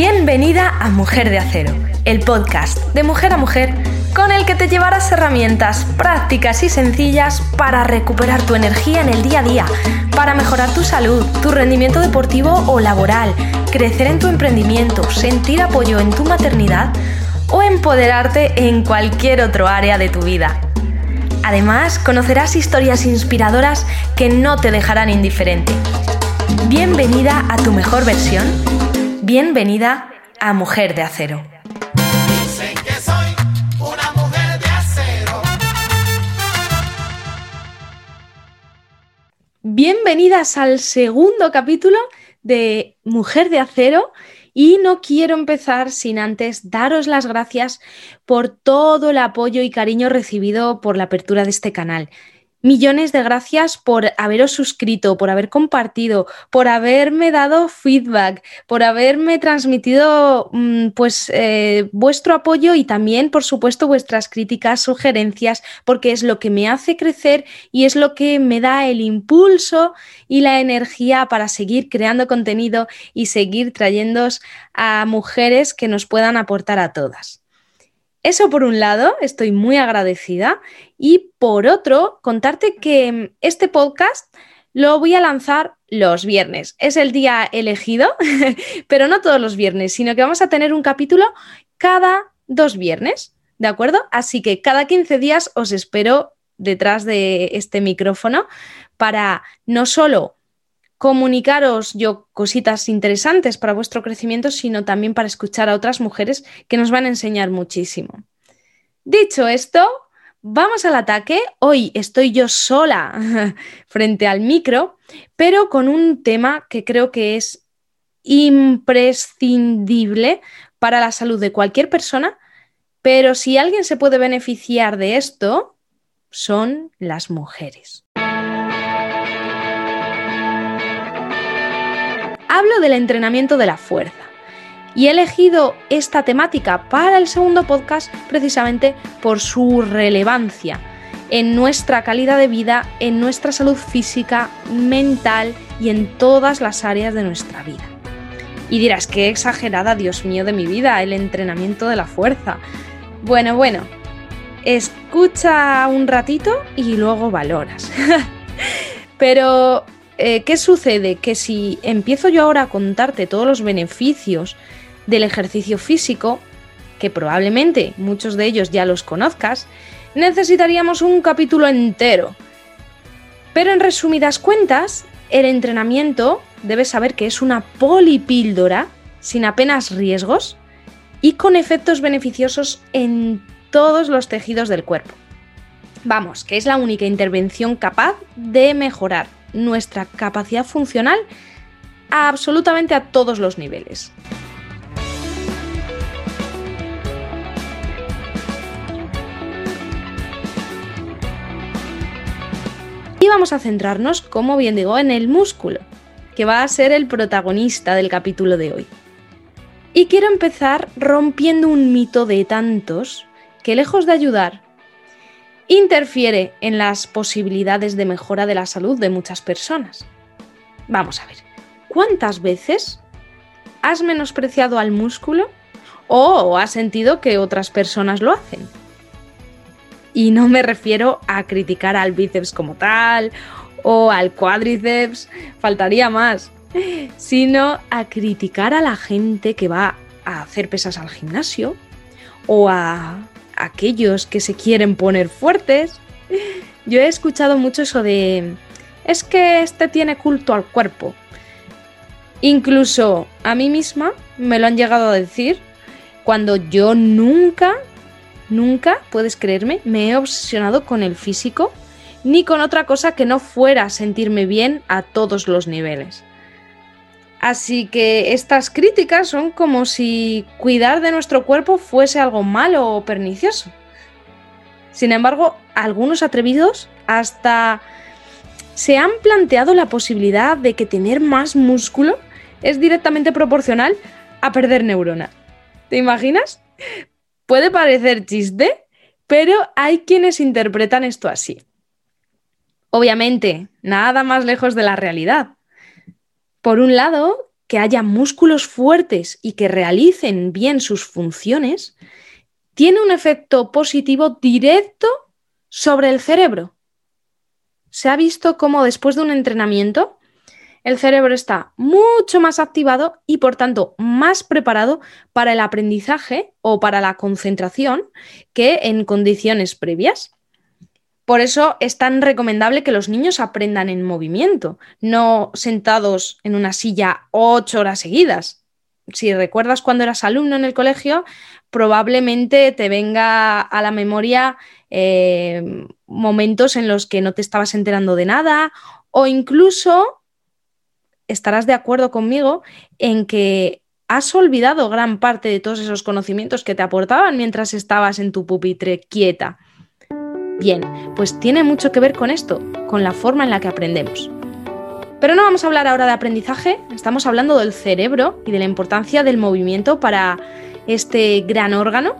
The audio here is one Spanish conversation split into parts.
Bienvenida a Mujer de Acero, el podcast de mujer a mujer con el que te llevarás herramientas prácticas y sencillas para recuperar tu energía en el día a día, para mejorar tu salud, tu rendimiento deportivo o laboral, crecer en tu emprendimiento, sentir apoyo en tu maternidad o empoderarte en cualquier otro área de tu vida. Además, conocerás historias inspiradoras que no te dejarán indiferente. Bienvenida a tu mejor versión Bienvenida a Mujer de Acero. Dicen que soy una mujer de acero. Bienvenidas al segundo capítulo de Mujer de Acero y no quiero empezar sin antes daros las gracias por todo el apoyo y cariño recibido por la apertura de este canal. Millones de gracias por haberos suscrito, por haber compartido, por haberme dado feedback, por haberme transmitido mm, pues eh, vuestro apoyo y también, por supuesto, vuestras críticas, sugerencias, porque es lo que me hace crecer y es lo que me da el impulso y la energía para seguir creando contenido y seguir trayéndoos a mujeres que nos puedan aportar a todas. Eso por un lado, estoy muy agradecida. Y por otro, contarte que mm, este podcast lo voy a lanzar los viernes. Es el día elegido, pero no todos los viernes, sino que vamos a tener un capítulo cada dos viernes, ¿de acuerdo? Así que cada 15 días os espero detrás de este micrófono para no solo comunicaros yo cositas interesantes para vuestro crecimiento, sino también para escuchar a otras mujeres que nos van a enseñar muchísimo. Dicho esto, vamos al ataque. Hoy estoy yo sola frente al micro, pero con un tema que creo que es imprescindible para la salud de cualquier persona, pero si alguien se puede beneficiar de esto, son las mujeres. Hablo del entrenamiento de la fuerza. Y he elegido esta temática para el segundo podcast precisamente por su relevancia en nuestra calidad de vida, en nuestra salud física, mental y en todas las áreas de nuestra vida. Y dirás, qué exagerada, Dios mío de mi vida, el entrenamiento de la fuerza. Bueno, bueno, escucha un ratito y luego valoras. Pero eh, ¿qué sucede? Que si empiezo yo ahora a contarte todos los beneficios del ejercicio físico, que probablemente muchos de ellos ya los conozcas, necesitaríamos un capítulo entero. Pero en resumidas cuentas, el entrenamiento debes saber que es una polipíldora sin apenas riesgos y con efectos beneficiosos en todos los tejidos del cuerpo. Vamos, que es la única intervención capaz de mejorar nuestra capacidad funcional absolutamente a todos los niveles. Y vamos a centrarnos, como bien digo, en el músculo, que va a ser el protagonista del capítulo de hoy. Y quiero empezar rompiendo un mito de tantos que lejos de ayudar, interfiere en las posibilidades de mejora de la salud de muchas personas. Vamos a ver, ¿cuántas veces has menospreciado al músculo o has sentido que otras personas lo hacen? Y no me refiero a criticar al bíceps como tal o al cuádriceps, faltaría más, sino a criticar a la gente que va a hacer pesas al gimnasio o a aquellos que se quieren poner fuertes. Yo he escuchado mucho eso de, es que este tiene culto al cuerpo. Incluso a mí misma me lo han llegado a decir cuando yo nunca, nunca, puedes creerme, me he obsesionado con el físico ni con otra cosa que no fuera sentirme bien a todos los niveles. Así que estas críticas son como si cuidar de nuestro cuerpo fuese algo malo o pernicioso. Sin embargo, algunos atrevidos hasta se han planteado la posibilidad de que tener más músculo es directamente proporcional a perder neurona. ¿Te imaginas? Puede parecer chiste, pero hay quienes interpretan esto así. Obviamente, nada más lejos de la realidad. Por un lado, que haya músculos fuertes y que realicen bien sus funciones, tiene un efecto positivo directo sobre el cerebro. Se ha visto cómo después de un entrenamiento el cerebro está mucho más activado y por tanto más preparado para el aprendizaje o para la concentración que en condiciones previas. Por eso es tan recomendable que los niños aprendan en movimiento, no sentados en una silla ocho horas seguidas. Si recuerdas cuando eras alumno en el colegio, probablemente te venga a la memoria eh, momentos en los que no te estabas enterando de nada o incluso estarás de acuerdo conmigo en que has olvidado gran parte de todos esos conocimientos que te aportaban mientras estabas en tu pupitre quieta. Bien, pues tiene mucho que ver con esto, con la forma en la que aprendemos. Pero no vamos a hablar ahora de aprendizaje, estamos hablando del cerebro y de la importancia del movimiento para este gran órgano.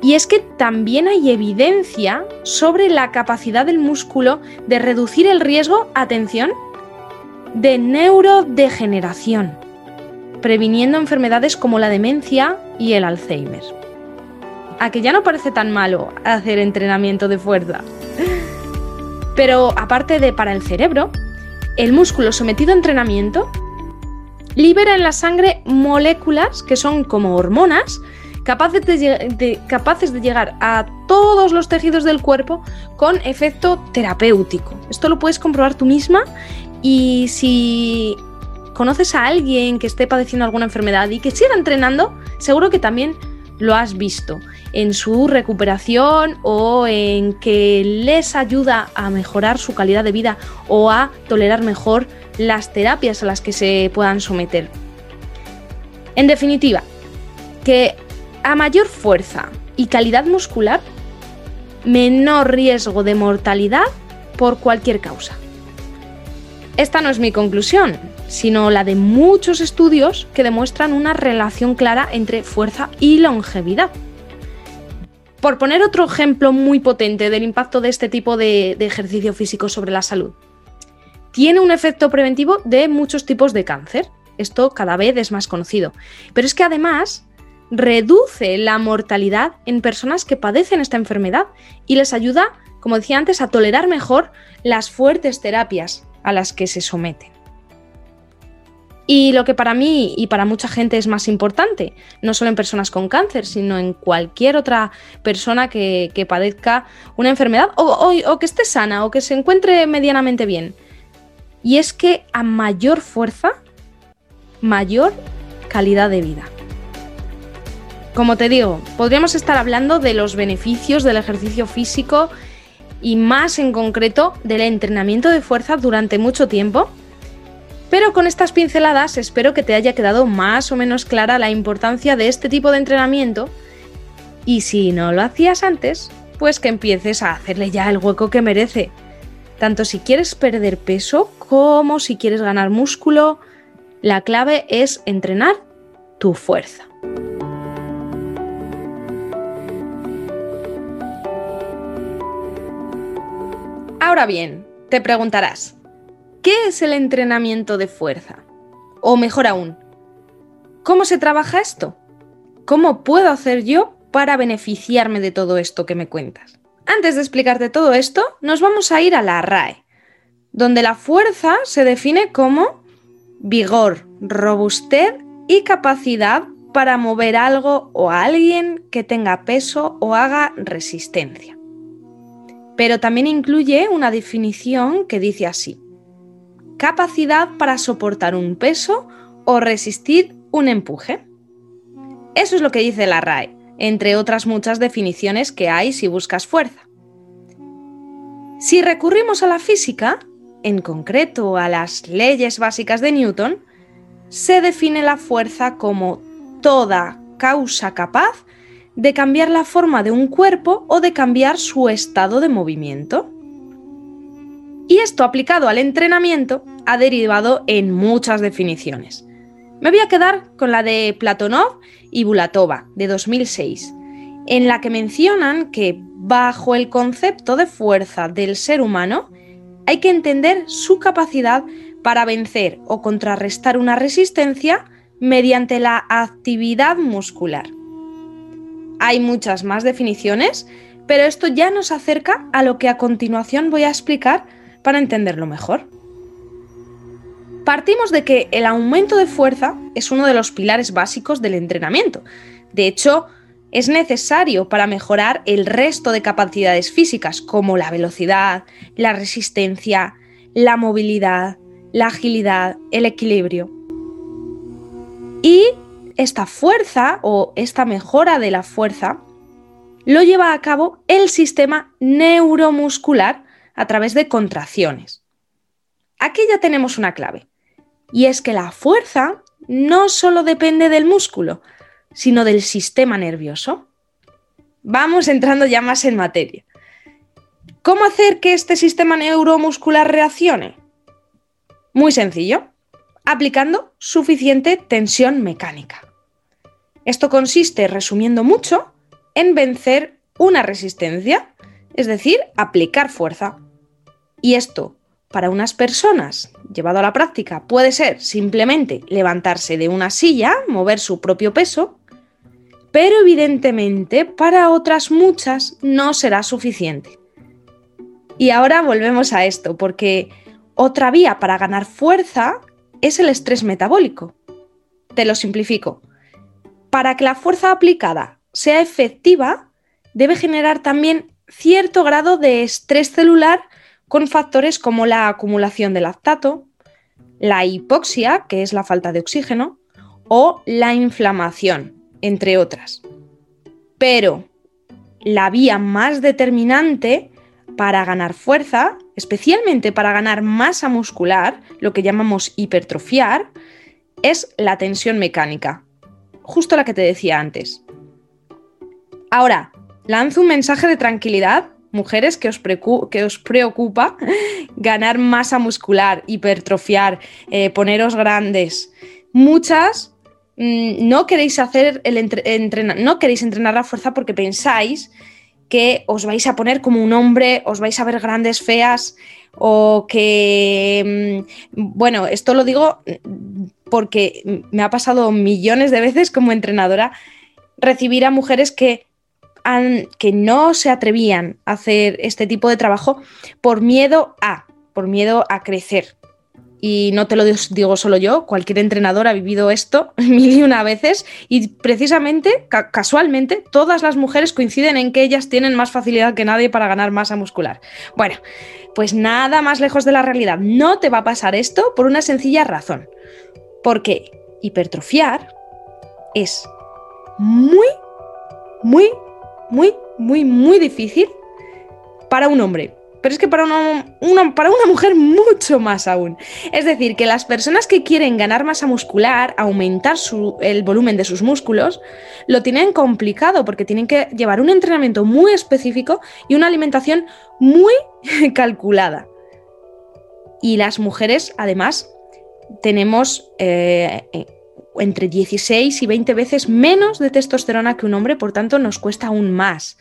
Y es que también hay evidencia sobre la capacidad del músculo de reducir el riesgo, atención, de neurodegeneración, previniendo enfermedades como la demencia y el Alzheimer a que ya no parece tan malo hacer entrenamiento de fuerza. Pero aparte de para el cerebro, el músculo sometido a entrenamiento libera en la sangre moléculas que son como hormonas capaces de, llegar a todos los tejidos del cuerpo con efecto terapéutico. Esto lo puedes comprobar tú misma y si conoces a alguien que esté padeciendo alguna enfermedad y que siga entrenando, seguro que también lo has visto en su recuperación o en que les ayuda a mejorar su calidad de vida o a tolerar mejor las terapias a las que se puedan someter. En definitiva, que a mayor fuerza y calidad muscular, menor riesgo de mortalidad por cualquier causa. Esta no es mi conclusión, sino la de muchos estudios que demuestran una relación clara entre fuerza y longevidad. Por poner otro ejemplo muy potente del impacto de este tipo de, ejercicio físico sobre la salud, tiene un efecto preventivo de muchos tipos de cáncer. Esto cada vez es más conocido. Pero es que además reduce la mortalidad en personas que padecen esta enfermedad y les ayuda, como decía antes, a tolerar mejor las fuertes terapias a las que se someten. Y lo que para mí y para mucha gente es más importante, no solo en personas con cáncer, sino en cualquier otra persona que, padezca una enfermedad o, que esté sana o que se encuentre medianamente bien. Y es que a mayor fuerza, mayor calidad de vida. Como te digo, podríamos estar hablando de los beneficios del ejercicio físico y más en concreto del entrenamiento de fuerza durante mucho tiempo pero con estas pinceladas espero que te haya quedado más o menos clara la importancia de este tipo de entrenamiento y si no lo hacías antes, pues que empieces a hacerle ya el hueco que merece. Tanto si quieres perder peso como si quieres ganar músculo, la clave es entrenar tu fuerza. Ahora bien, te preguntarás, ¿Qué es el entrenamiento de fuerza? O mejor aún, ¿cómo se trabaja esto? ¿Cómo puedo hacer yo para beneficiarme de todo esto que me cuentas? Antes de explicarte todo esto, nos vamos a ir a la RAE, donde la fuerza se define como vigor, robustez y capacidad para mover algo o a alguien que tenga peso o haga resistencia. Pero también incluye una definición que dice así capacidad para soportar un peso o resistir un empuje. Eso es lo que dice la RAE, entre otras muchas definiciones que hay si buscas fuerza. Si recurrimos a la física, en concreto a las leyes básicas de Newton, se define la fuerza como toda causa capaz de cambiar la forma de un cuerpo o de cambiar su estado de movimiento. Y esto aplicado al entrenamiento ha derivado en muchas definiciones. Me voy a quedar con la de Platonov y Bulatova, de 2006, en la que mencionan que bajo el concepto de fuerza del ser humano hay que entender su capacidad para vencer o contrarrestar una resistencia mediante la actividad muscular. Hay muchas más definiciones, pero esto ya nos acerca a lo que a continuación voy a explicar para entenderlo mejor. Partimos de que el aumento de fuerza es uno de los pilares básicos del entrenamiento. De hecho, es necesario para mejorar el resto de capacidades físicas como la velocidad, la resistencia, la movilidad, la agilidad, el equilibrio. Y esta fuerza o esta mejora de la fuerza lo lleva a cabo el sistema neuromuscular a través de contracciones. Aquí ya tenemos una clave. Y es que la fuerza no solo depende del músculo, sino del sistema nervioso. Vamos entrando ya más en materia. ¿Cómo hacer que este sistema neuromuscular reaccione? Muy sencillo, aplicando suficiente tensión mecánica. Esto consiste, resumiendo mucho, en vencer una resistencia, es decir, aplicar fuerza. Y esto para unas personas, llevado a la práctica, puede ser simplemente levantarse de una silla, mover su propio peso, pero evidentemente para otras muchas no será suficiente. Y ahora volvemos a esto, porque otra vía para ganar fuerza es el estrés metabólico. Te lo simplifico. Para que la fuerza aplicada sea efectiva, debe generar también cierto grado de estrés celular con factores como la acumulación de lactato, la hipoxia, que es la falta de oxígeno, o la inflamación, entre otras. Pero la vía más determinante para ganar fuerza, especialmente para ganar masa muscular, lo que llamamos hipertrofiar, es la tensión mecánica, justo la que te decía antes. Ahora, lanzo un mensaje de tranquilidad mujeres que os, preocupa ganar masa muscular, hipertrofiar, eh, poneros grandes. Muchas mm, no queréis hacer el no queréis entrenar la fuerza porque pensáis que os vais a poner como un hombre, os vais a ver grandes, feas, o que, mm, bueno, esto lo digo porque me ha pasado millones de veces como entrenadora recibir a mujeres que que no se atrevían a hacer este tipo de trabajo por miedo a, por miedo a crecer. Y no te lo digo solo yo, cualquier entrenador ha vivido esto mil y una veces y precisamente, casualmente, todas las mujeres coinciden en que ellas tienen más facilidad que nadie para ganar masa muscular. Bueno, pues nada más lejos de la realidad. No te va a pasar esto por una sencilla razón. Porque hipertrofiar es muy, muy, muy, muy, muy difícil para un hombre. Pero es que para una, para una mujer mucho más aún. Es decir, que las personas que quieren ganar masa muscular, aumentar el volumen de sus músculos, lo tienen complicado porque tienen que llevar un entrenamiento muy específico y una alimentación muy calculada. Y las mujeres, además, tenemos eh, eh, entre 16 y 20 veces menos de testosterona que un hombre, por tanto nos cuesta aún más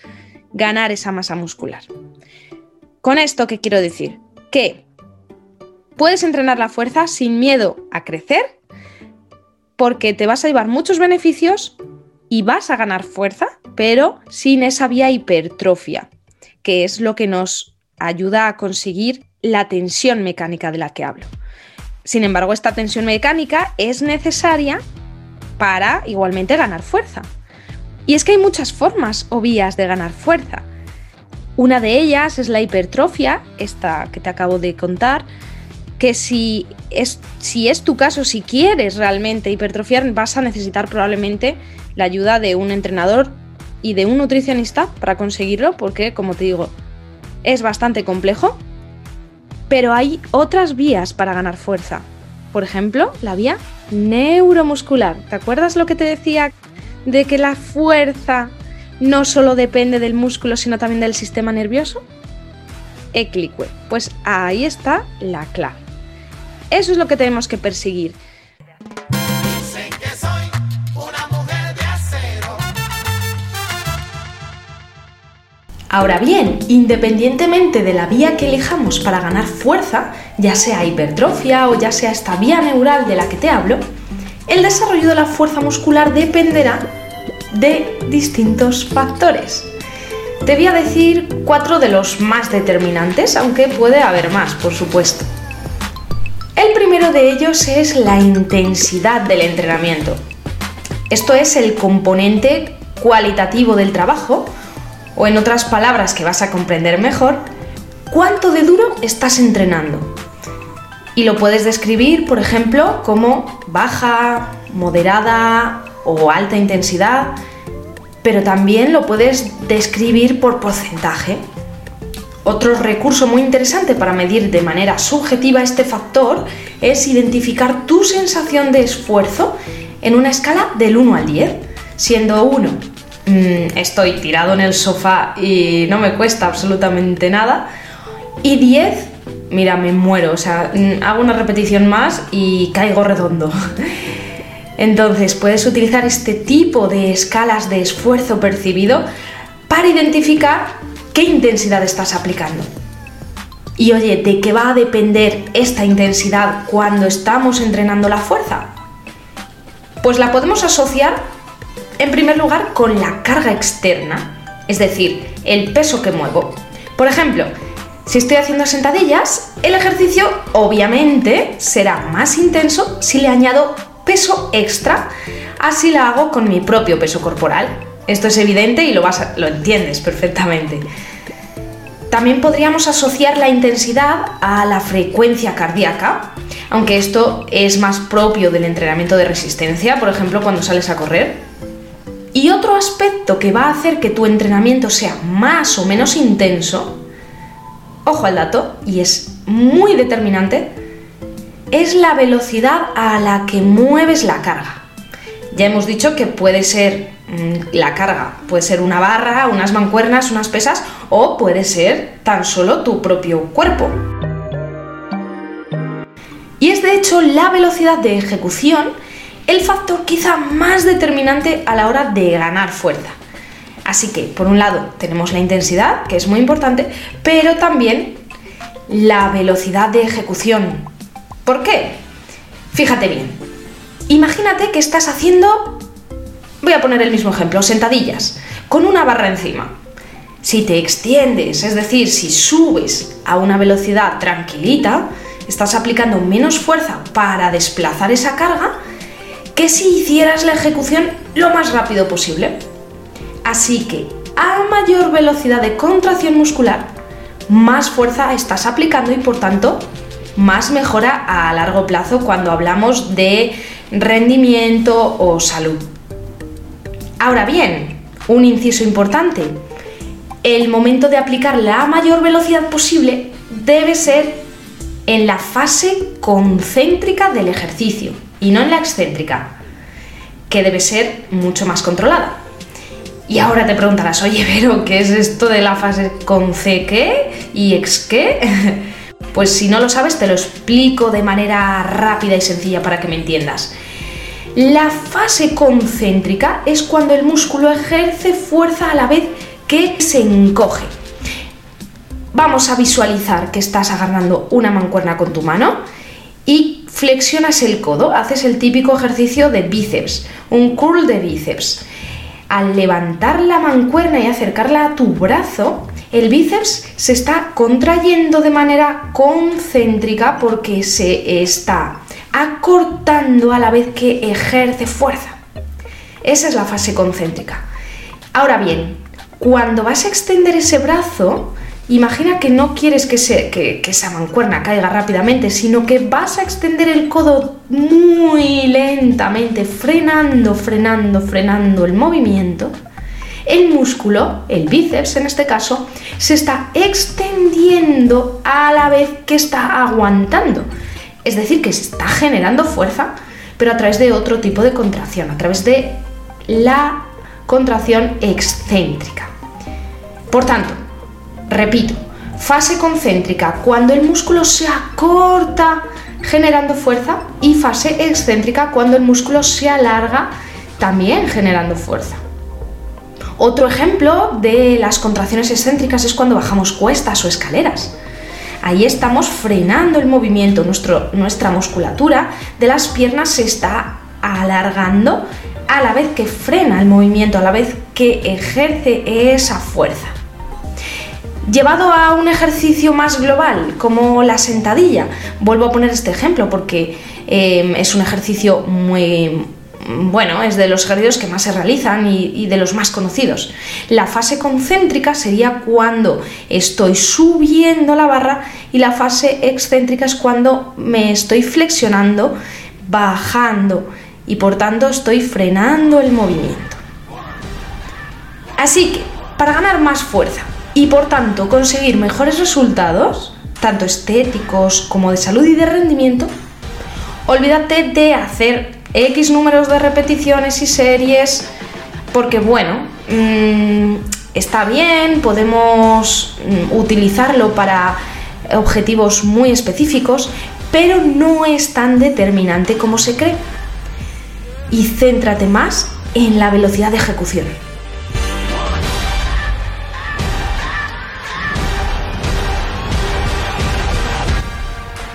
ganar esa masa muscular. Con esto, ¿qué quiero decir? Que puedes entrenar la fuerza sin miedo a crecer, porque te vas a llevar muchos beneficios y vas a ganar fuerza, pero sin esa vía hipertrofia, que es lo que nos ayuda a conseguir la tensión mecánica de la que hablo. Sin embargo, esta tensión mecánica es necesaria para igualmente ganar fuerza. Y es que hay muchas formas o vías de ganar fuerza. Una de ellas es la hipertrofia, esta que te acabo de contar, que si es, si es tu caso, si quieres realmente hipertrofiar, vas a necesitar probablemente la ayuda de un entrenador y de un nutricionista para conseguirlo, porque como te digo, es bastante complejo pero hay otras vías para ganar fuerza. Por ejemplo, la vía neuromuscular. ¿Te acuerdas lo que te decía de que la fuerza no solo depende del músculo, sino también del sistema nervioso? Eclicue. Pues ahí está la clave. Eso es lo que tenemos que perseguir. Ahora bien, independientemente de la vía que elijamos para ganar fuerza, ya sea hipertrofia o ya sea esta vía neural de la que te hablo, el desarrollo de la fuerza muscular dependerá de distintos factores. Te voy a decir cuatro de los más determinantes, aunque puede haber más, por supuesto. El primero de ellos es la intensidad del entrenamiento. Esto es el componente cualitativo del trabajo o en otras palabras que vas a comprender mejor, cuánto de duro estás entrenando. Y lo puedes describir, por ejemplo, como baja, moderada o alta intensidad, pero también lo puedes describir por porcentaje. Otro recurso muy interesante para medir de manera subjetiva este factor es identificar tu sensación de esfuerzo en una escala del 1 al 10, siendo 1 Mm, estoy tirado en el sofá y no me cuesta absolutamente nada. Y 10, mira, me muero, o sea, mm, hago una repetición más y caigo redondo. Entonces puedes utilizar este tipo de escalas de esfuerzo percibido para identificar qué intensidad estás aplicando. Y oye, ¿de qué va a depender esta intensidad cuando estamos entrenando la fuerza? Pues la podemos asociar en primer lugar, con la carga externa, es decir, el peso que muevo. Por ejemplo, si estoy haciendo sentadillas, el ejercicio obviamente será más intenso si le añado peso extra, así la hago con mi propio peso corporal. Esto es evidente y lo, vas lo entiendes perfectamente. También podríamos asociar la intensidad a la frecuencia cardíaca, aunque esto es más propio del entrenamiento de resistencia, por ejemplo, cuando sales a correr. Y otro aspecto que va a hacer que tu entrenamiento sea más o menos intenso, ojo al dato, y es muy determinante, es la velocidad a la que mueves la carga. Ya hemos dicho que puede ser mm, la carga, puede ser una barra, unas mancuernas, unas pesas, o puede ser tan solo tu propio cuerpo. Y es de hecho la velocidad de ejecución el factor quizá más determinante a la hora de ganar fuerza. Así que, por un lado, tenemos la intensidad, que es muy importante, pero también la velocidad de ejecución. ¿Por qué? Fíjate bien. Imagínate que estás haciendo, voy a poner el mismo ejemplo, sentadillas, con una barra encima. Si te extiendes, es decir, si subes a una velocidad tranquilita, estás aplicando menos fuerza para desplazar esa carga que si hicieras la ejecución lo más rápido posible. Así que a mayor velocidad de contracción muscular, más fuerza estás aplicando y por tanto más mejora a largo plazo cuando hablamos de rendimiento o salud. Ahora bien, un inciso importante, el momento de aplicar la mayor velocidad posible debe ser en la fase concéntrica del ejercicio y no en la excéntrica, que debe ser mucho más controlada. Y ahora te preguntarás, oye, pero ¿qué es esto de la fase con C qué y ex qué? Pues si no lo sabes, te lo explico de manera rápida y sencilla para que me entiendas. La fase concéntrica es cuando el músculo ejerce fuerza a la vez que se encoge. Vamos a visualizar que estás agarrando una mancuerna con tu mano y flexionas el codo, haces el típico ejercicio de bíceps, un curl de bíceps. Al levantar la mancuerna y acercarla a tu brazo, el bíceps se está contrayendo de manera concéntrica porque se está acortando a la vez que ejerce fuerza. Esa es la fase concéntrica. Ahora bien, cuando vas a extender ese brazo, Imagina que no quieres que, que, esa mancuerna caiga rápidamente, sino que vas a extender el codo muy lentamente, frenando, frenando, frenando el movimiento. El músculo, el bíceps en este caso, se está extendiendo a la vez que está aguantando. Es decir, que se está generando fuerza, pero a través de otro tipo de contracción, a través de la contracción excéntrica. Por tanto, Repito, fase concéntrica cuando el músculo se acorta generando fuerza y fase excéntrica cuando el músculo se alarga también generando fuerza. Otro ejemplo de las contracciones excéntricas es cuando bajamos cuestas o escaleras. Ahí estamos frenando el movimiento, nuestra musculatura de las piernas se está alargando a la vez que frena el movimiento, a la vez que ejerce esa fuerza. Llevado a un ejercicio más global, como la sentadilla, vuelvo a poner este ejemplo porque eh, es un ejercicio muy, bueno, es de los ejercicios que más se realizan y, de los más conocidos. La fase concéntrica sería cuando estoy subiendo la barra y la fase excéntrica es cuando me estoy flexionando, bajando y por tanto estoy frenando el movimiento. Así que, para ganar más fuerza y por tanto conseguir mejores resultados, tanto estéticos como de salud y de rendimiento, olvídate de hacer X números de repeticiones y series, porque bueno, mm, está bien, podemos mm, utilizarlo para objetivos muy específicos, pero no es tan determinante como se cree. Y céntrate más en la velocidad de ejecución.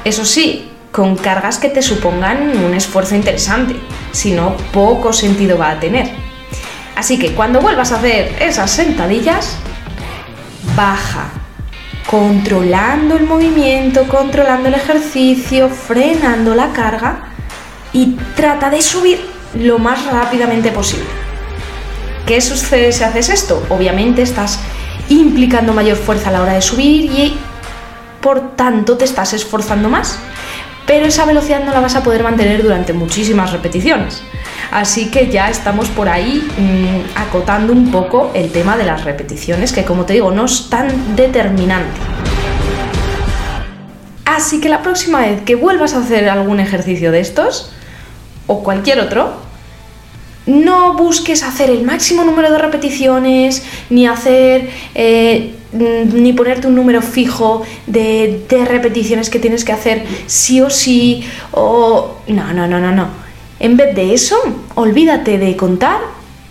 Eso sí, con cargas que te supongan un esfuerzo interesante, si no, poco sentido va a tener. Así que cuando vuelvas a hacer esas sentadillas, baja, controlando el movimiento, controlando el ejercicio, frenando la carga y trata de subir lo más rápidamente posible. ¿Qué sucede si haces esto? Obviamente estás implicando mayor fuerza a la hora de subir y por tanto te estás esforzando más pero esa velocidad no la vas a poder mantener durante muchísimas repeticiones. Así que ya estamos por ahí mm, acotando un poco el tema de las repeticiones, que como te digo, no es tan determinante. Así que la próxima vez que vuelvas a hacer algún ejercicio de estos, o cualquier otro, no busques hacer el máximo número de repeticiones, ni hacer eh, ni ponerte un número fijo de, repeticiones que tienes que hacer sí o sí, o... No, no, no, no, no. En vez de eso, olvídate de contar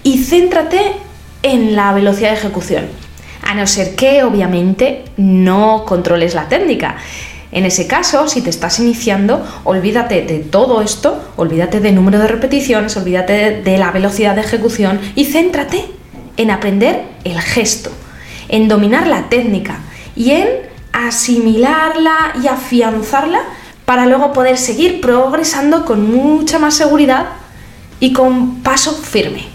y céntrate en la velocidad de ejecución. A no ser que, obviamente, no controles la técnica. En ese caso, si te estás iniciando, olvídate de todo esto, olvídate del número de repeticiones, olvídate de la velocidad de ejecución y céntrate en aprender el gesto en dominar la técnica y en asimilarla y afianzarla para luego poder seguir progresando con mucha más seguridad y con paso firme.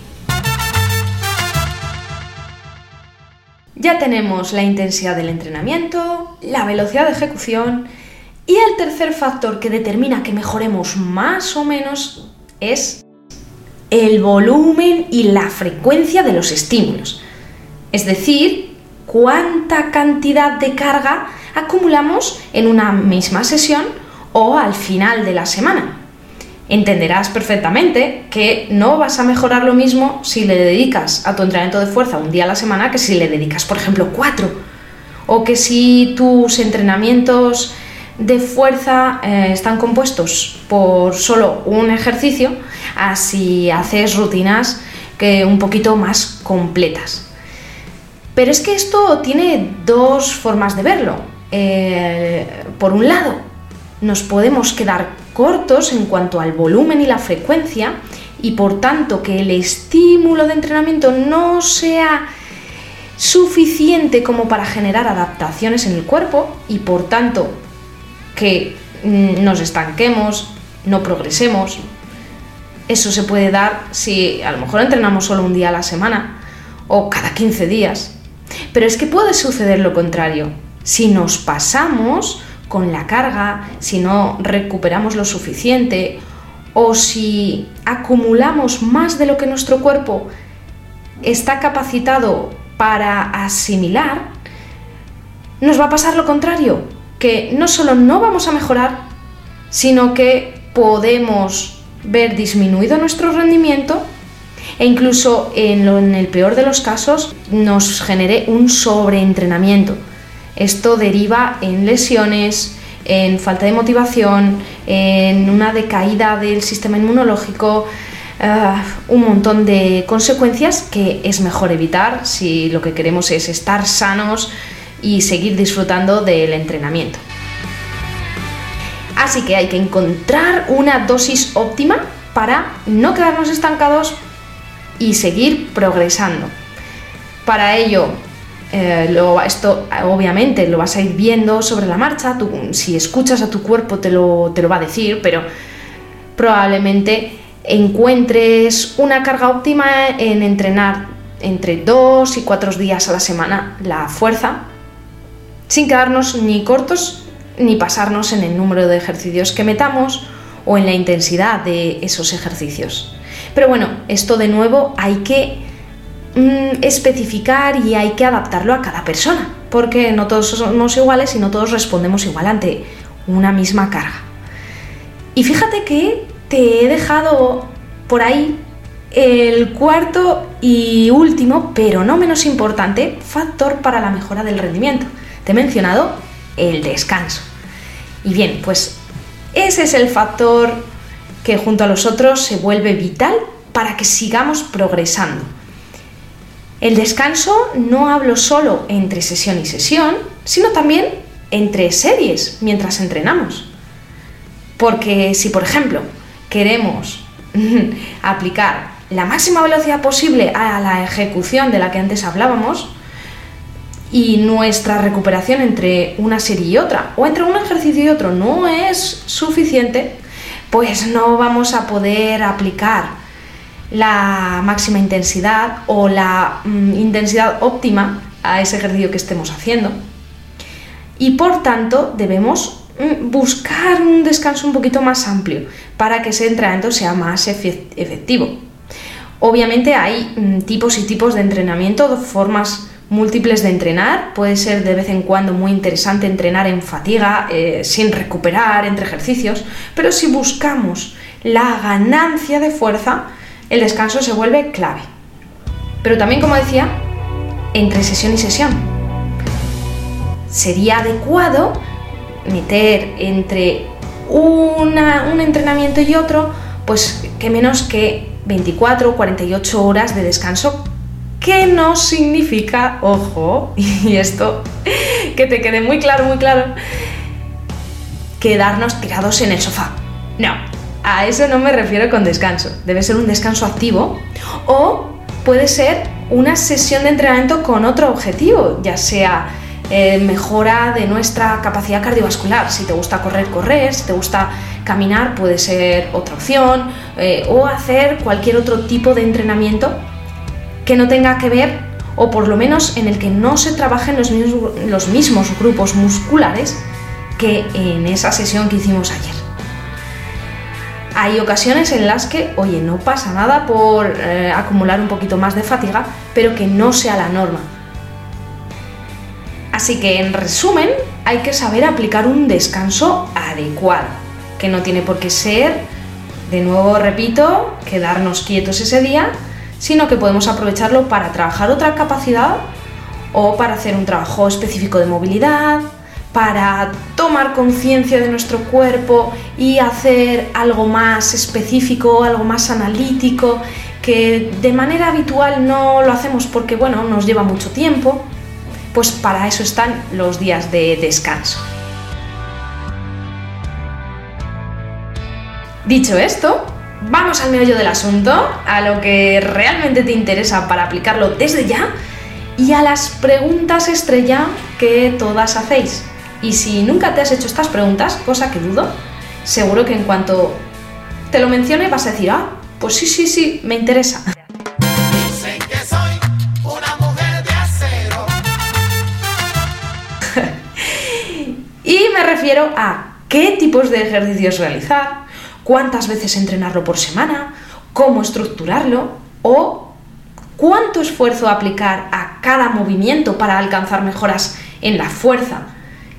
Ya tenemos la intensidad del entrenamiento, la velocidad de ejecución y el tercer factor que determina que mejoremos más o menos es el volumen y la frecuencia de los estímulos. Es decir, cuánta cantidad de carga acumulamos en una misma sesión o al final de la semana. Entenderás perfectamente que no vas a mejorar lo mismo si le dedicas a tu entrenamiento de fuerza un día a la semana que si le dedicas, por ejemplo, cuatro. O que si tus entrenamientos de fuerza eh, están compuestos por solo un ejercicio, así haces rutinas que un poquito más completas. Pero es que esto tiene dos formas de verlo. Eh, por un lado, nos podemos quedar cortos en cuanto al volumen y la frecuencia y por tanto que el estímulo de entrenamiento no sea suficiente como para generar adaptaciones en el cuerpo y por tanto que mm, nos estanquemos, no progresemos. Eso se puede dar si a lo mejor entrenamos solo un día a la semana o cada 15 días. Pero es que puede suceder lo contrario. Si nos pasamos con la carga, si no recuperamos lo suficiente o si acumulamos más de lo que nuestro cuerpo está capacitado para asimilar, nos va a pasar lo contrario, que no solo no vamos a mejorar, sino que podemos ver disminuido nuestro rendimiento e incluso en, el peor de los casos nos genere un sobreentrenamiento. Esto deriva en lesiones, en falta de motivación, en una decaída del sistema inmunológico, ah, un montón de consecuencias que es mejor evitar si lo que queremos es estar sanos y seguir disfrutando del entrenamiento. Así que hay que encontrar una dosis óptima para no quedarnos estancados y seguir progresando. Para ello, eh, esto obviamente lo vas a ir viendo sobre la marcha, si escuchas a tu cuerpo te lo, te lo va a decir, pero probablemente encuentres una carga óptima en entrenar entre dos y cuatro días a la semana la fuerza, sin quedarnos ni cortos ni pasarnos en el número de ejercicios que metamos o en la intensidad de esos ejercicios. Pero bueno, esto de nuevo hay que mm, especificar y hay que adaptarlo a cada persona, porque no todos somos iguales y no todos respondemos igual ante una misma carga. Y fíjate que te he dejado por ahí el cuarto y último, pero no menos importante, factor para la mejora del rendimiento. Te he mencionado el descanso. Y bien, pues ese es el factor que junto a los otros se vuelve vital para que sigamos progresando. El descanso no hablo solo entre sesión y sesión, sino también entre series mientras entrenamos. Porque si, por ejemplo, queremos aplicar la máxima velocidad posible a la ejecución de la que antes hablábamos, y nuestra recuperación entre una serie y otra o entre un ejercicio y otro no es suficiente, pues no vamos a poder aplicar la máxima intensidad o la mm, intensidad óptima a ese ejercicio que estemos haciendo. Y por tanto debemos mm, buscar un descanso un poquito más amplio para que ese entrenamiento sea más efectivo. Obviamente hay mm, tipos y tipos de entrenamiento, formas múltiples de entrenar. Puede ser de vez en cuando muy interesante entrenar en fatiga, eh, sin recuperar entre ejercicios, pero si buscamos la ganancia de fuerza, el descanso se vuelve clave. Pero también, como decía, entre sesión y sesión. Sería adecuado meter entre un entrenamiento y otro, pues que menos que 24 o 48 horas de descanso ¿Qué no significa, ojo, y esto que te quede muy claro, muy claro, quedarnos tirados en el sofá. No, a eso no me refiero con descanso. Debe ser un descanso activo o puede ser una sesión de entrenamiento con otro objetivo, ya sea eh, mejora de nuestra capacidad cardiovascular. Si te gusta correr, correr. Si te gusta caminar, puede ser otra opción. Eh, o hacer cualquier otro tipo de entrenamiento que no tenga que ver o por lo menos en el que no se trabajen los mismos, los mismos grupos musculares que en esa sesión que hicimos ayer. Hay ocasiones en las que, oye, no pasa nada por eh, acumular un poquito más de fatiga, pero que no sea la norma. Así que, en resumen, hay que saber aplicar un descanso adecuado, que no tiene por qué ser, de nuevo repito, quedarnos quietos ese día, sino que podemos aprovecharlo para trabajar otra capacidad o para hacer un trabajo específico de movilidad, para tomar conciencia de nuestro cuerpo y hacer algo más específico, algo más analítico, que de manera habitual no lo hacemos porque bueno, nos lleva mucho tiempo, pues para eso están los días de descanso. Dicho esto, vamos al meollo del asunto, a lo que realmente te interesa para aplicarlo desde ya y a las preguntas estrella que todas hacéis. Y si nunca te has hecho estas preguntas, cosa que dudo, seguro que en cuanto te lo mencione vas a decir, ah, pues sí, sí, sí, me interesa. Dicen que soy una mujer de acero. Y me refiero a qué tipos de ejercicios realizar, cuántas veces entrenarlo por semana, cómo estructurarlo o cuánto esfuerzo aplicar a cada movimiento para alcanzar mejoras en la fuerza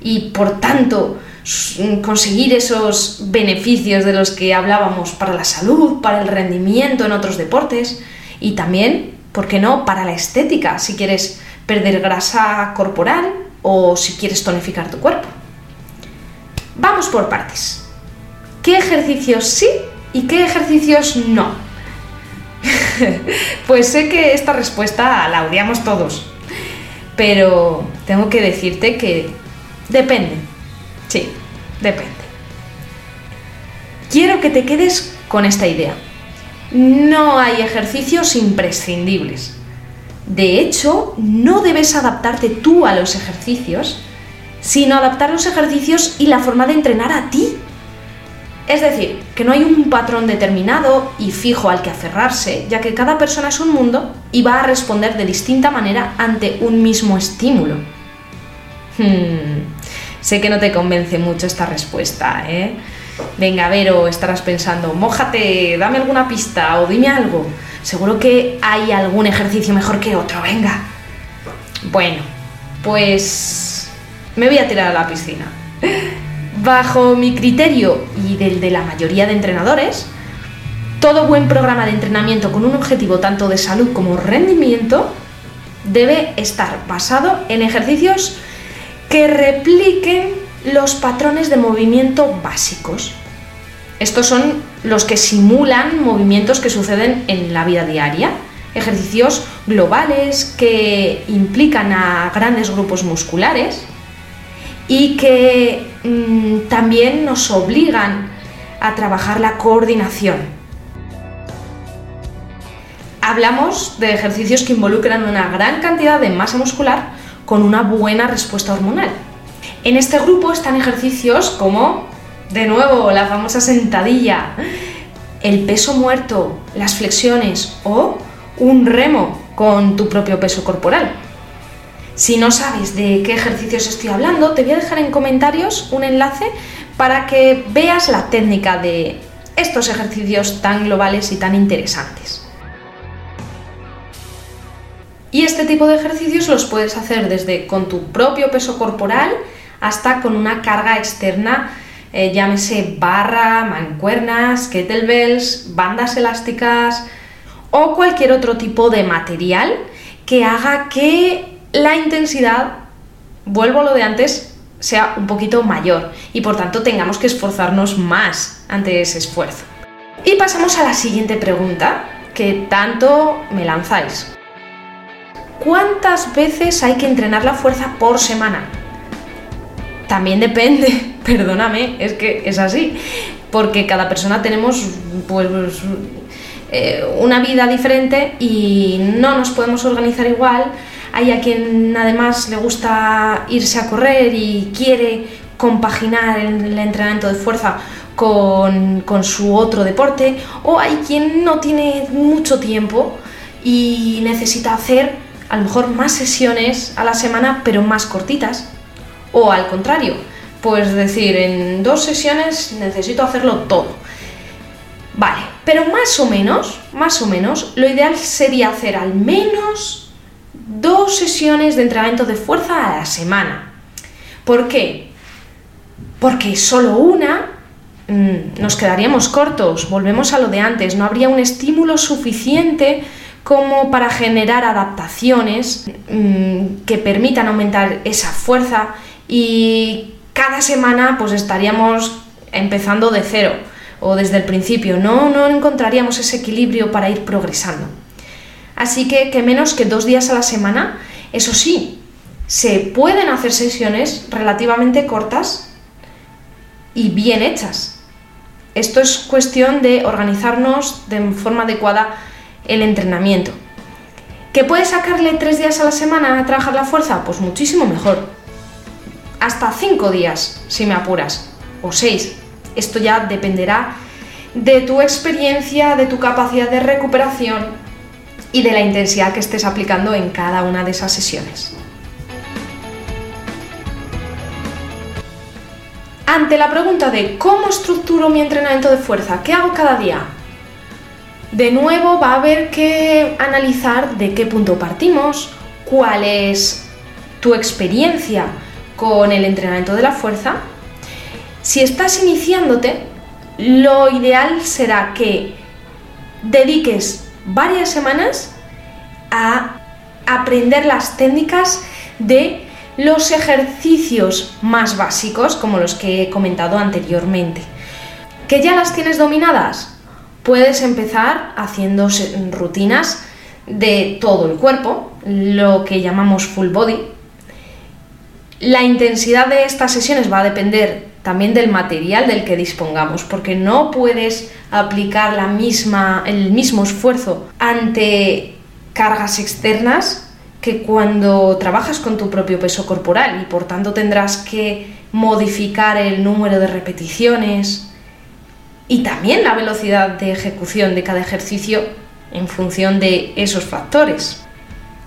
y por tanto conseguir esos beneficios de los que hablábamos para la salud, para el rendimiento en otros deportes y también, ¿por qué no?, para la estética, si quieres perder grasa corporal o si quieres tonificar tu cuerpo. Vamos por partes qué ejercicios sí y qué ejercicios no. pues sé que esta respuesta la odiamos todos, pero tengo que decirte que depende. Sí, depende. Quiero que te quedes con esta idea. No hay ejercicios imprescindibles. De hecho, no debes adaptarte tú a los ejercicios, sino adaptar los ejercicios y la forma de entrenar a ti. Es decir, que no hay un patrón determinado y fijo al que aferrarse, ya que cada persona es un mundo y va a responder de distinta manera ante un mismo estímulo. Hmm, sé que no te convence mucho esta respuesta, ¿eh? Venga, Vero, estarás pensando, mójate, dame alguna pista o dime algo. Seguro que hay algún ejercicio mejor que otro, venga. Bueno, pues me voy a tirar a la piscina. Bajo mi criterio y del de la mayoría de entrenadores, todo buen programa de entrenamiento con un objetivo tanto de salud como rendimiento debe estar basado en ejercicios que repliquen los patrones de movimiento básicos. Estos son los que simulan movimientos que suceden en la vida diaria, ejercicios globales que implican a grandes grupos musculares y que mm, también nos obligan a trabajar la coordinación. Hablamos de ejercicios que involucran una gran cantidad de masa muscular con una buena respuesta hormonal. En este grupo están ejercicios como, de nuevo, la famosa sentadilla, el peso muerto, las flexiones o un remo con tu propio peso corporal. Si no sabes de qué ejercicios estoy hablando, te voy a dejar en comentarios un enlace para que veas la técnica de estos ejercicios tan globales y tan interesantes. Y este tipo de ejercicios los puedes hacer desde con tu propio peso corporal hasta con una carga externa, eh, llámese barra, mancuernas, kettlebells, bandas elásticas o cualquier otro tipo de material que haga que la intensidad, vuelvo a lo de antes, sea un poquito mayor y por tanto tengamos que esforzarnos más ante ese esfuerzo. Y pasamos a la siguiente pregunta que tanto me lanzáis. ¿Cuántas veces hay que entrenar la fuerza por semana? También depende, perdóname, es que es así, porque cada persona tenemos pues eh, una vida diferente y no nos podemos organizar igual hay a quien además le gusta irse a correr y quiere compaginar el, entrenamiento de fuerza con, su otro deporte, o hay quien no tiene mucho tiempo y necesita hacer a lo mejor más sesiones a la semana, pero más cortitas. O al contrario, pues decir, en dos sesiones necesito hacerlo todo. Vale, pero más o menos, más o menos, lo ideal sería hacer al menos dos sesiones de entrenamiento de fuerza a la semana. ¿Por qué? Porque solo una mm, nos quedaríamos cortos, volvemos a lo de antes, no habría un estímulo suficiente como para generar adaptaciones mm, que permitan aumentar esa fuerza y cada semana pues estaríamos empezando de cero o desde el principio, no, no encontraríamos ese equilibrio para ir progresando. Así que, que menos que dos días a la semana, eso sí, se pueden hacer sesiones relativamente cortas y bien hechas. Esto es cuestión de organizarnos de forma adecuada el entrenamiento. ¿Que puedes sacarle tres días a la semana a trabajar la fuerza? Pues muchísimo mejor. Hasta cinco días, si me apuras, o seis. Esto ya dependerá de tu experiencia, de tu capacidad de recuperación y de la intensidad que estés aplicando en cada una de esas sesiones. Ante la pregunta de cómo estructuro mi entrenamiento de fuerza, ¿qué hago cada día? De nuevo va a haber que analizar de qué punto partimos, cuál es tu experiencia con el entrenamiento de la fuerza. Si estás iniciándote, lo ideal será que dediques varias semanas a aprender las técnicas de los ejercicios más básicos, como los que he comentado anteriormente. ¿Que ya las tienes dominadas? Puedes empezar haciendo rutinas de todo el cuerpo, lo que llamamos full body. La intensidad de estas sesiones va a depender también del material del que dispongamos, porque no puedes aplicar la misma, el mismo esfuerzo ante cargas externas que cuando trabajas con tu propio peso corporal y por tanto tendrás que modificar el número de repeticiones y también la velocidad de ejecución de cada ejercicio en función de esos factores.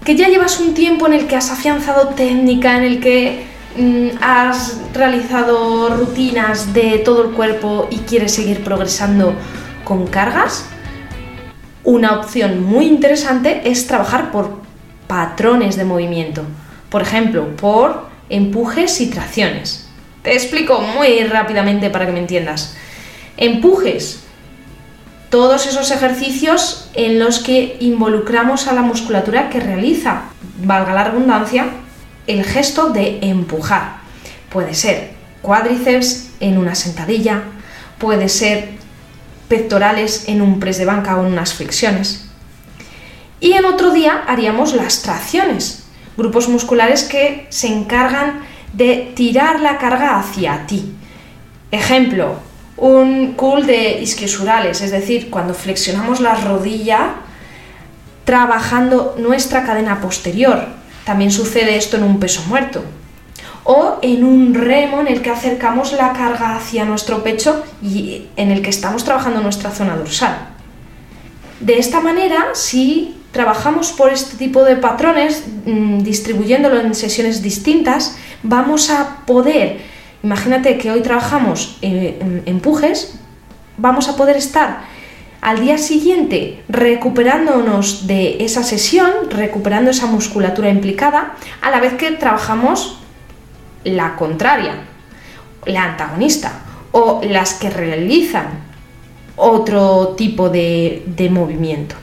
Que ya llevas un tiempo en el que has afianzado técnica, en el que mm, has realizado rutinas de todo el cuerpo y quieres seguir progresando con cargas, una opción muy interesante es trabajar por patrones de movimiento. Por ejemplo, por empujes y tracciones. Te explico muy rápidamente para que me entiendas. Empujes. Todos esos ejercicios en los que involucramos a la musculatura que realiza, valga la redundancia, el gesto de empujar. Puede ser cuádriceps en una sentadilla, puede ser pectorales en un press de banca o en unas flexiones. Y en otro día haríamos las tracciones, grupos musculares que se encargan de tirar la carga hacia ti. Ejemplo, un cool de isquiosurales, es decir, cuando flexionamos la rodilla trabajando nuestra cadena posterior. También sucede esto en un peso muerto. O en un remo en el que acercamos la carga hacia nuestro pecho y en el que estamos trabajando nuestra zona dorsal. De esta manera, si trabajamos por este tipo de patrones, mmm, distribuyéndolo en sesiones distintas, vamos a poder, imagínate que hoy trabajamos eh, en empujes, vamos a poder estar al día siguiente recuperándonos de esa sesión, recuperando esa musculatura implicada, a la vez que trabajamos la contraria, la antagonista, o las que realizan otro tipo de, de movimiento.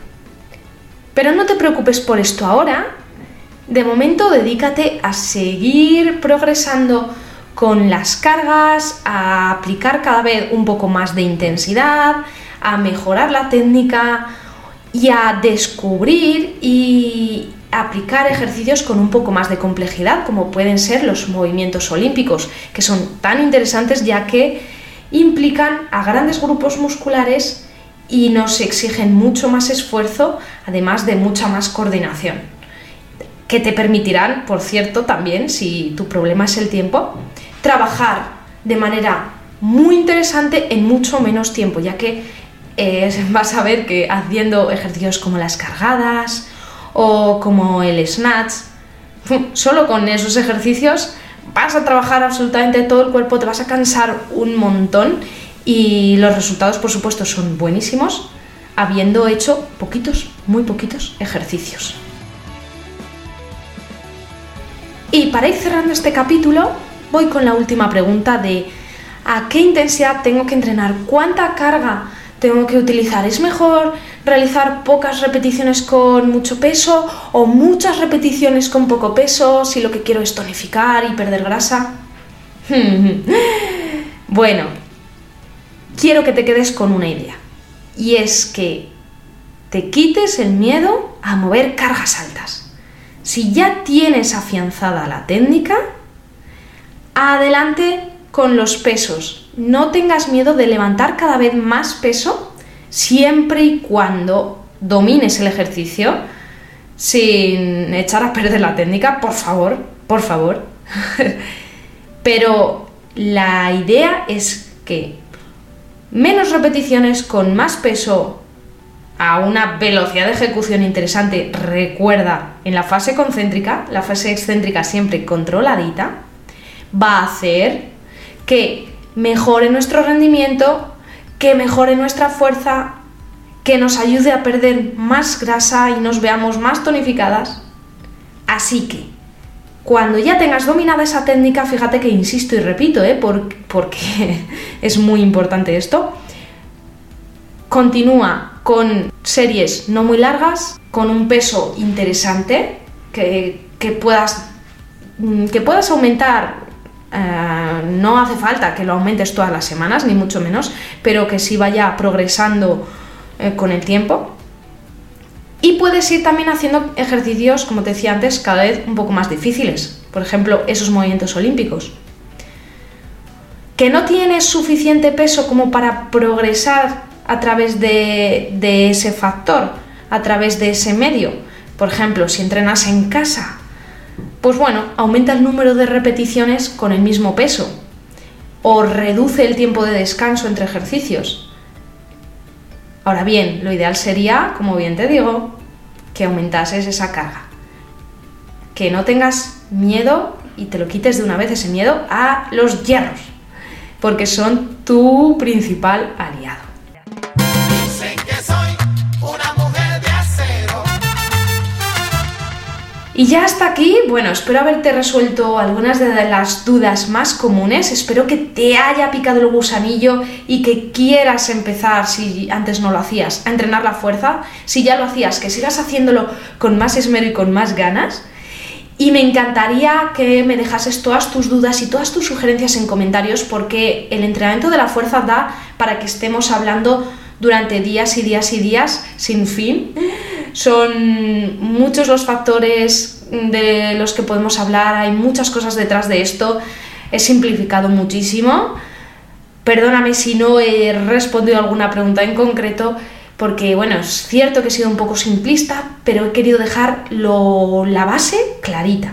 Pero no te preocupes por esto ahora. De momento dedícate a seguir progresando con las cargas, a aplicar cada vez un poco más de intensidad, a mejorar la técnica y a descubrir y aplicar ejercicios con un poco más de complejidad, como pueden ser los movimientos olímpicos, que son tan interesantes ya que implican a grandes grupos musculares y nos exigen mucho más esfuerzo, además de mucha más coordinación, que te permitirán, por cierto, también, si tu problema es el tiempo, trabajar de manera muy interesante en mucho menos tiempo, ya que eh, vas a ver que haciendo ejercicios como las cargadas o como el snatch, solo con esos ejercicios vas a trabajar absolutamente todo el cuerpo, te vas a cansar un montón y los resultados, por supuesto, son buenísimos, habiendo hecho poquitos, muy poquitos ejercicios. Y para ir cerrando este capítulo, voy con la última pregunta de ¿a qué intensidad tengo que entrenar? ¿Cuánta carga tengo que utilizar? ¿Es mejor realizar pocas repeticiones con mucho peso o muchas repeticiones con poco peso si lo que quiero es tonificar y perder grasa? bueno, quiero que te quedes con una idea. Y es que te quites el miedo a mover cargas altas. Si ya tienes afianzada la técnica, adelante con los pesos. No tengas miedo de levantar cada vez más peso siempre y cuando domines el ejercicio sin echar a perder la técnica, por favor, por favor. Pero la idea es que menos repeticiones con más peso a una velocidad de ejecución interesante, recuerda, en la fase concéntrica, la fase excéntrica siempre controladita, va a hacer que mejore nuestro rendimiento, que mejore nuestra fuerza, que nos ayude a perder más grasa y nos veamos más tonificadas. Así que, cuando ya tengas dominada esa técnica, fíjate que insisto y repito, ¿eh? Por, porque es muy importante esto, continúa con series no muy largas, con un peso interesante, que, que puedas, que puedas aumentar Uh, no hace falta que lo aumentes todas las semanas, ni mucho menos, pero que sí vaya progresando eh, con el tiempo. Y puedes ir también haciendo ejercicios, como te decía antes, cada vez un poco más difíciles. Por ejemplo, esos movimientos olímpicos. Que no tienes suficiente peso como para progresar a través de ese factor, a través de ese medio. Por ejemplo, si entrenas en casa, pues bueno, aumenta el número de repeticiones con el mismo peso o reduce el tiempo de descanso entre ejercicios. Ahora bien, lo ideal sería, como bien te digo, que aumentases esa carga. Que no tengas miedo y te lo quites de una vez ese miedo a los hierros, porque son tu principal aliado. Y ya hasta aquí, bueno, espero haberte resuelto algunas de las dudas más comunes, espero que te haya picado el gusanillo y que quieras empezar, si antes no lo hacías, a entrenar la fuerza, si ya lo hacías, que sigas haciéndolo con más esmero y con más ganas. Y me encantaría que me dejases todas tus dudas y todas tus sugerencias en comentarios porque el entrenamiento de la fuerza da para que estemos hablando durante días y días y días sin fin. Son muchos los factores de los que podemos hablar, hay muchas cosas detrás de esto. He simplificado muchísimo. Perdóname si no he respondido alguna pregunta en concreto, porque bueno, es cierto que he sido un poco simplista, pero he querido dejar lo- la base clarita.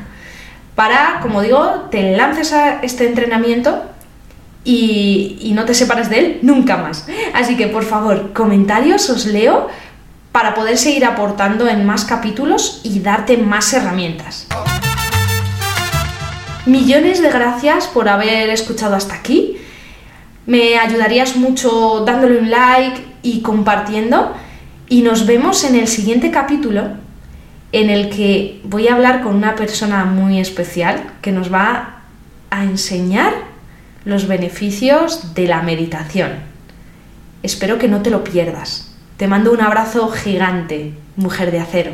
Para, como digo, te lances a este entrenamiento y, y no te separes de él nunca más. Así que por favor, comentarios os leo para poder seguir aportando en más capítulos y darte más herramientas. Millones de gracias por haber escuchado hasta aquí. Me ayudarías mucho dándole un like y compartiendo. Y nos vemos en el siguiente capítulo en el que voy a hablar con una persona muy especial que nos va a enseñar los beneficios de la meditación. Espero que no te lo pierdas. Te mando un abrazo gigante, mujer de acero.